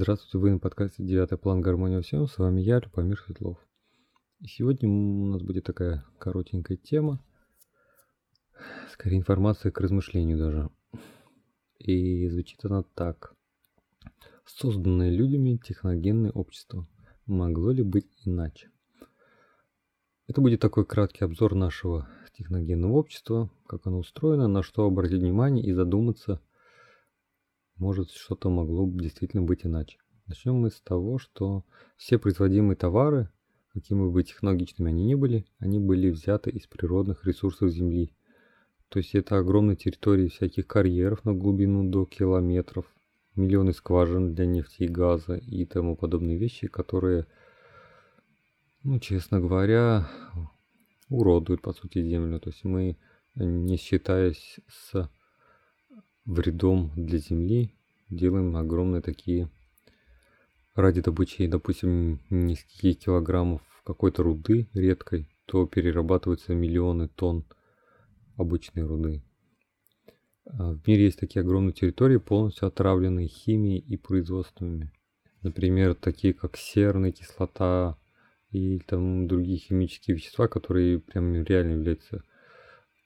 Здравствуйте, вы на подкасте «Девятый план гармония всем». С вами я, Любомир Светлов. И сегодня у нас будет такая коротенькая тема, скорее информация к размышлению даже. И звучит она так. Созданное людьми техногенное общество. Могло ли быть иначе? Это будет такой краткий обзор нашего техногенного общества, как оно устроено, на что обратить внимание и задуматься – может что-то могло действительно быть иначе. Начнем мы с того, что все производимые товары, какими бы технологичными они ни были, они были взяты из природных ресурсов Земли. То есть это огромные территории всяких карьеров на глубину до километров, миллионы скважин для нефти и газа и тому подобные вещи, которые, ну, честно говоря, уродуют, по сути, Землю. То есть мы, не считаясь с вредом для Земли, делаем огромные такие ради добычи, допустим, нескольких килограммов какой-то руды редкой, то перерабатываются миллионы тонн обычной руды. А в мире есть такие огромные территории, полностью отравленные химией и производствами. Например, такие как серная кислота и там другие химические вещества, которые прям реально являются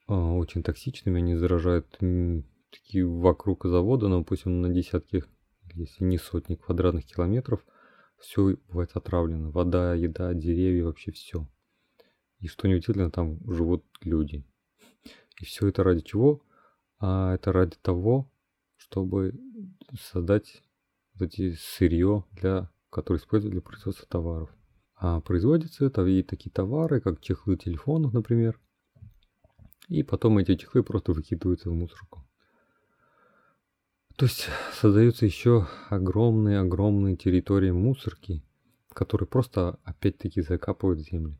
а, очень токсичными, они заражают такие вокруг завода, ну, допустим, на десятки, если не сотни квадратных километров, все бывает отравлено. Вода, еда, деревья, вообще все. И что неудивительно, там живут люди. И все это ради чего? А это ради того, чтобы создать вот эти сырье, для, которые используют для производства товаров. А производятся это и такие товары, как чехлы телефонов, например. И потом эти чехлы просто выкидываются в мусорку. То есть создаются еще огромные-огромные территории мусорки, которые просто опять-таки закапывают землю.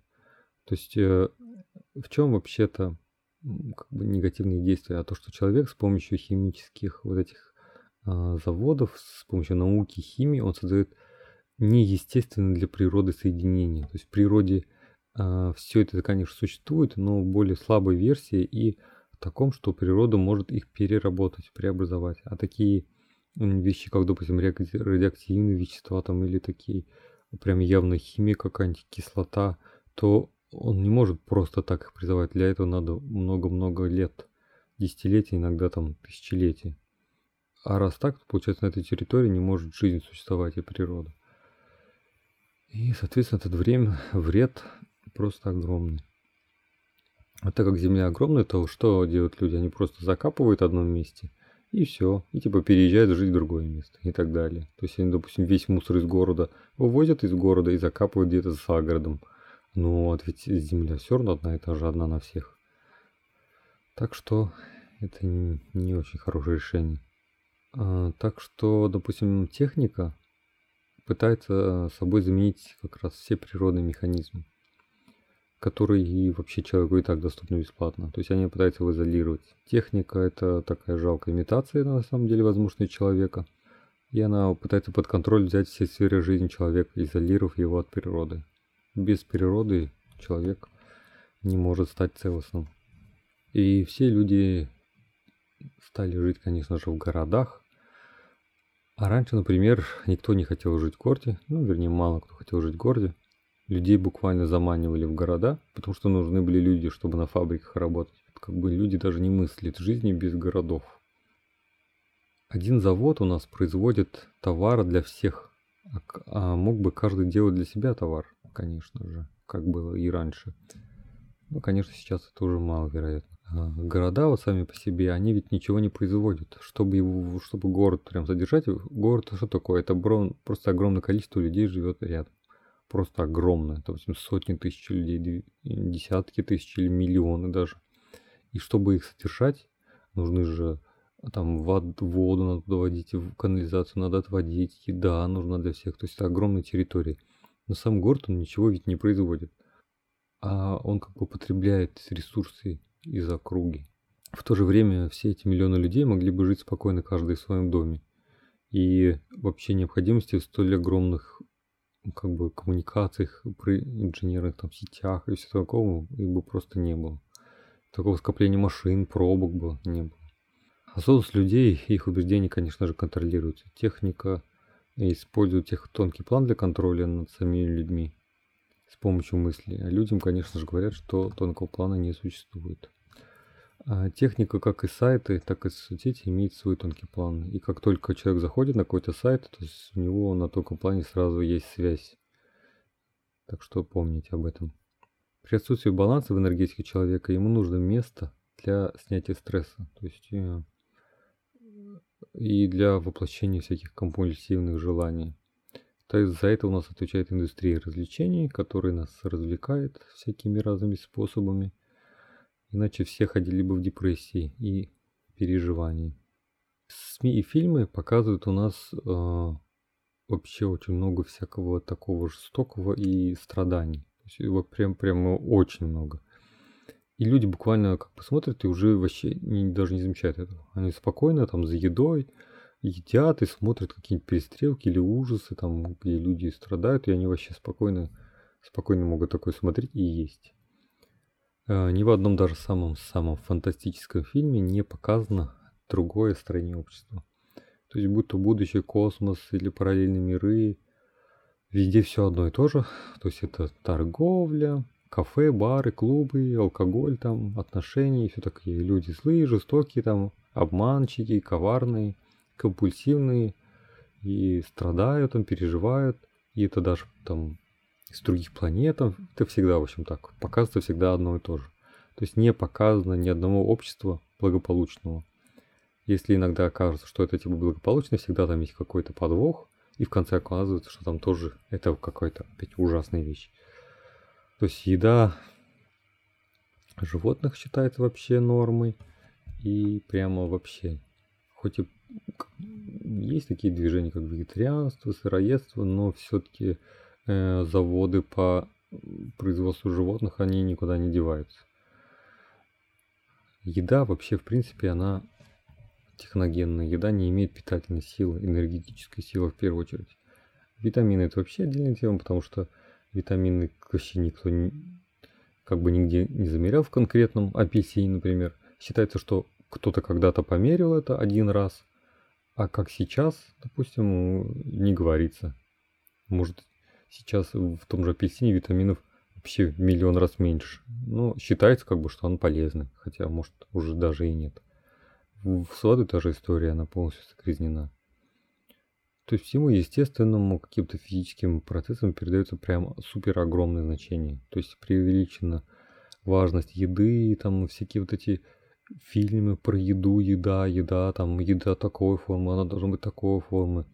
То есть э, в чем вообще-то как бы негативные действия, а то, что человек с помощью химических вот этих э, заводов, с помощью науки, химии, он создает неестественные для природы соединения. То есть в природе э, а, все это, конечно, существует, но в более слабой версии и таком, что природа может их переработать, преобразовать. А такие вещи, как, допустим, радиоактивные вещества там или такие прям явно химия какая-нибудь, кислота, то он не может просто так их призывать. Для этого надо много-много лет, десятилетий, иногда там тысячелетий. А раз так, то получается на этой территории не может жизнь существовать и природа. И, соответственно, этот время вред просто огромный. А так как земля огромная, то что делают люди? Они просто закапывают в одном месте и все. И типа переезжают жить в другое место и так далее. То есть они, допустим, весь мусор из города вывозят из города и закапывают где-то за городом. Ну вот ведь земля все равно одна и та же, одна на всех. Так что это не очень хорошее решение. А, так что, допустим, техника пытается собой заменить как раз все природные механизмы который и вообще человеку и так доступны бесплатно. То есть они пытаются его изолировать. Техника это такая жалкая имитация на самом деле возможности человека. И она пытается под контроль взять все сферы жизни человека, изолировав его от природы. Без природы человек не может стать целостным. И все люди стали жить, конечно же, в городах. А раньше, например, никто не хотел жить в городе. Ну, вернее, мало кто хотел жить в городе. Людей буквально заманивали в города, потому что нужны были люди, чтобы на фабриках работать. Как бы люди даже не мыслят жизни без городов. Один завод у нас производит товары для всех, а, а мог бы каждый делать для себя товар, конечно же, как было и раньше. Ну, конечно, сейчас это уже маловероятно. А города вот сами по себе, они ведь ничего не производят. Чтобы, его, чтобы город прям содержать, город что такое? Это просто огромное количество людей живет рядом просто огромное. Допустим, сотни тысяч людей, десятки тысяч или миллионы даже. И чтобы их содержать, нужны же там воду, воду надо доводить, канализацию надо отводить, еда нужна для всех. То есть это огромная территория. Но сам город, он ничего ведь не производит. А он как бы потребляет ресурсы из округи. В то же время все эти миллионы людей могли бы жить спокойно каждый в своем доме. И вообще необходимости в столь огромных как бы коммуникациях, при инженерных там сетях и все такого их бы просто не было. Такого скопления машин, пробок бы не было. Осознанность людей, их убеждения, конечно же, контролируются. Техника используют тех тонкий план для контроля над самими людьми с помощью мысли. А людям, конечно же, говорят, что тонкого плана не существует. А техника как и сайты, так и соцсети имеет свой тонкий план. И как только человек заходит на какой-то сайт, то есть у него на тонком плане сразу есть связь. Так что помните об этом. При отсутствии баланса в энергетике человека ему нужно место для снятия стресса. То есть э, и для воплощения всяких компульсивных желаний. То есть за это у нас отвечает индустрия развлечений, которая нас развлекает всякими разными способами. Иначе все ходили бы в депрессии и переживании. СМИ и фильмы показывают у нас э, вообще очень много всякого такого жестокого и страданий. То есть его прям прямо очень много. И люди буквально как бы смотрят и уже вообще не, даже не замечают этого. Они спокойно там за едой едят и смотрят какие-нибудь перестрелки или ужасы, там, где люди страдают, и они вообще спокойно, спокойно могут такое смотреть и есть. А, ни в одном даже самом-самом фантастическом фильме не показано другое строение общества. То есть будто будущее, космос или параллельные миры, везде все одно и то же. То есть это торговля, кафе, бары, клубы, алкоголь там, отношения и все такие. Люди злые, жестокие там, обманщики, коварные, компульсивные и страдают там, переживают. И это даже там из других планет, это всегда, в общем, так. Показывается всегда одно и то же. То есть не показано ни одного общества благополучного. Если иногда окажется, что это типа благополучно, всегда там есть какой-то подвох, и в конце оказывается, что там тоже это какая-то опять ужасная вещь. То есть еда животных считается вообще нормой. И прямо вообще. Хоть и есть такие движения, как вегетарианство, сыроедство, но все-таки э, заводы по производству животных, они никуда не деваются. Еда вообще, в принципе, она техногенная. Еда не имеет питательной силы, энергетической силы в первую очередь. Витамины это вообще отдельная тема, потому что витамины вообще никто не, как бы нигде не замерял в конкретном апельсине, например. Считается, что кто-то когда-то померил это один раз, а как сейчас, допустим, не говорится. Может, сейчас в том же апельсине витаминов вообще в миллион раз меньше. Но считается как бы, что он полезный, хотя может уже даже и нет. В сладу та же история, она полностью загрязнена. То есть всему естественному каким-то физическим процессам передается прям супер огромное значение. То есть преувеличена важность еды, там всякие вот эти фильмы про еду, еда, еда, там еда такой формы, она должна быть такой формы.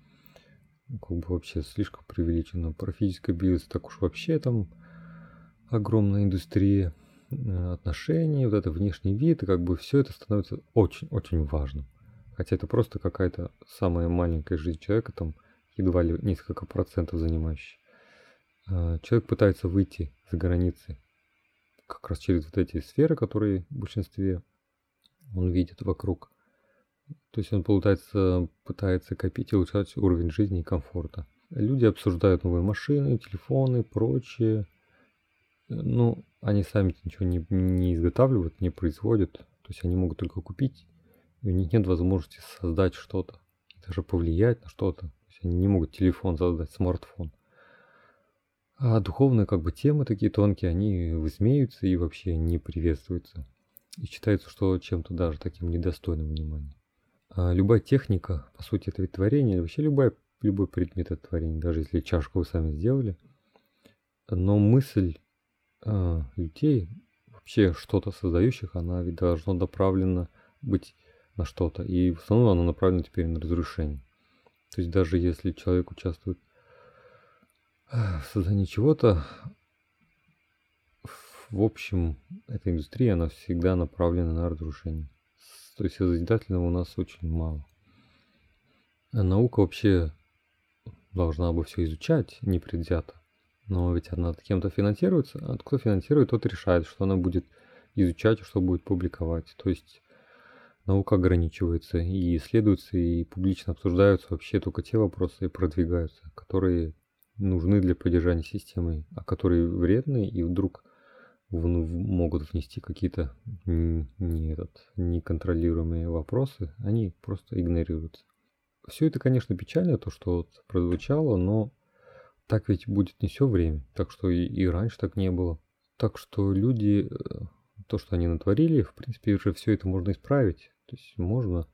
Как бы вообще слишком преувеличено. Про физическое бизнес так уж вообще там огромная индустрия э, отношений, вот это внешний вид, и как бы все это становится очень-очень важным. Хотя это просто какая-то самая маленькая жизнь человека, там едва ли несколько процентов занимающая. А, человек пытается выйти за границы как раз через вот эти сферы, которые в большинстве он видит вокруг. То есть он пытается, пытается копить и улучшать уровень жизни и комфорта. Люди обсуждают новые машины, телефоны, прочее. Ну, они сами ничего не, не изготавливают, не производят. То есть они могут только купить у них нет возможности создать что-то, даже повлиять на что-то. То есть они не могут телефон создать, смартфон. А духовные как бы темы такие тонкие, они высмеются и вообще не приветствуются. И считается, что чем-то даже таким недостойным внимания. А любая техника, по сути, это ведь творение, вообще любая, любой предмет это творение, даже если чашку вы сами сделали. Но мысль э, людей, вообще что-то создающих, она ведь должна направлена быть на что-то. И в основном оно направлено теперь на разрушение. То есть даже если человек участвует в создании чего-то, в общем, эта индустрия, она всегда направлена на разрушение. То есть созидательного у нас очень мало. А наука вообще должна бы все изучать непредвзято. Но ведь она кем-то финансируется, а кто финансирует, тот решает, что она будет изучать, что будет публиковать. То есть наука ограничивается и исследуются и публично обсуждаются вообще только те вопросы и продвигаются, которые нужны для поддержания системы, а которые вредны и вдруг могут внести какие-то не, этот, неконтролируемые вопросы, они просто игнорируются. все это, конечно, печально, то, что вот прозвучало, но так ведь будет не все время. Так что и, и раньше так не было. Так что люди, э, то, что они натворили, в принципе, уже все это можно исправить. То есть можно,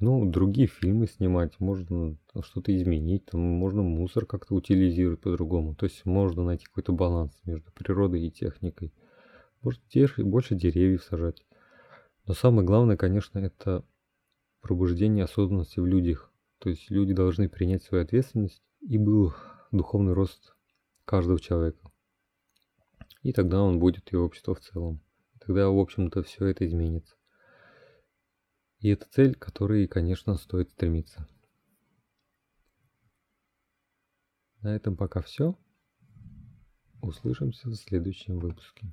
ну, другие фильмы снимать, можно что-то изменить, там можно мусор как-то утилизировать по-другому. То есть можно найти какой-то баланс между природой и техникой. Может, больше деревьев сажать. Но самое главное, конечно, это пробуждение осознанности в людях. То есть люди должны принять свою ответственность и был духовный рост каждого человека. И тогда он будет и общество в целом. Тогда, в общем-то, все это изменится. И это цель, к которой, конечно, стоит стремиться. На этом пока все. Услышимся в следующем выпуске.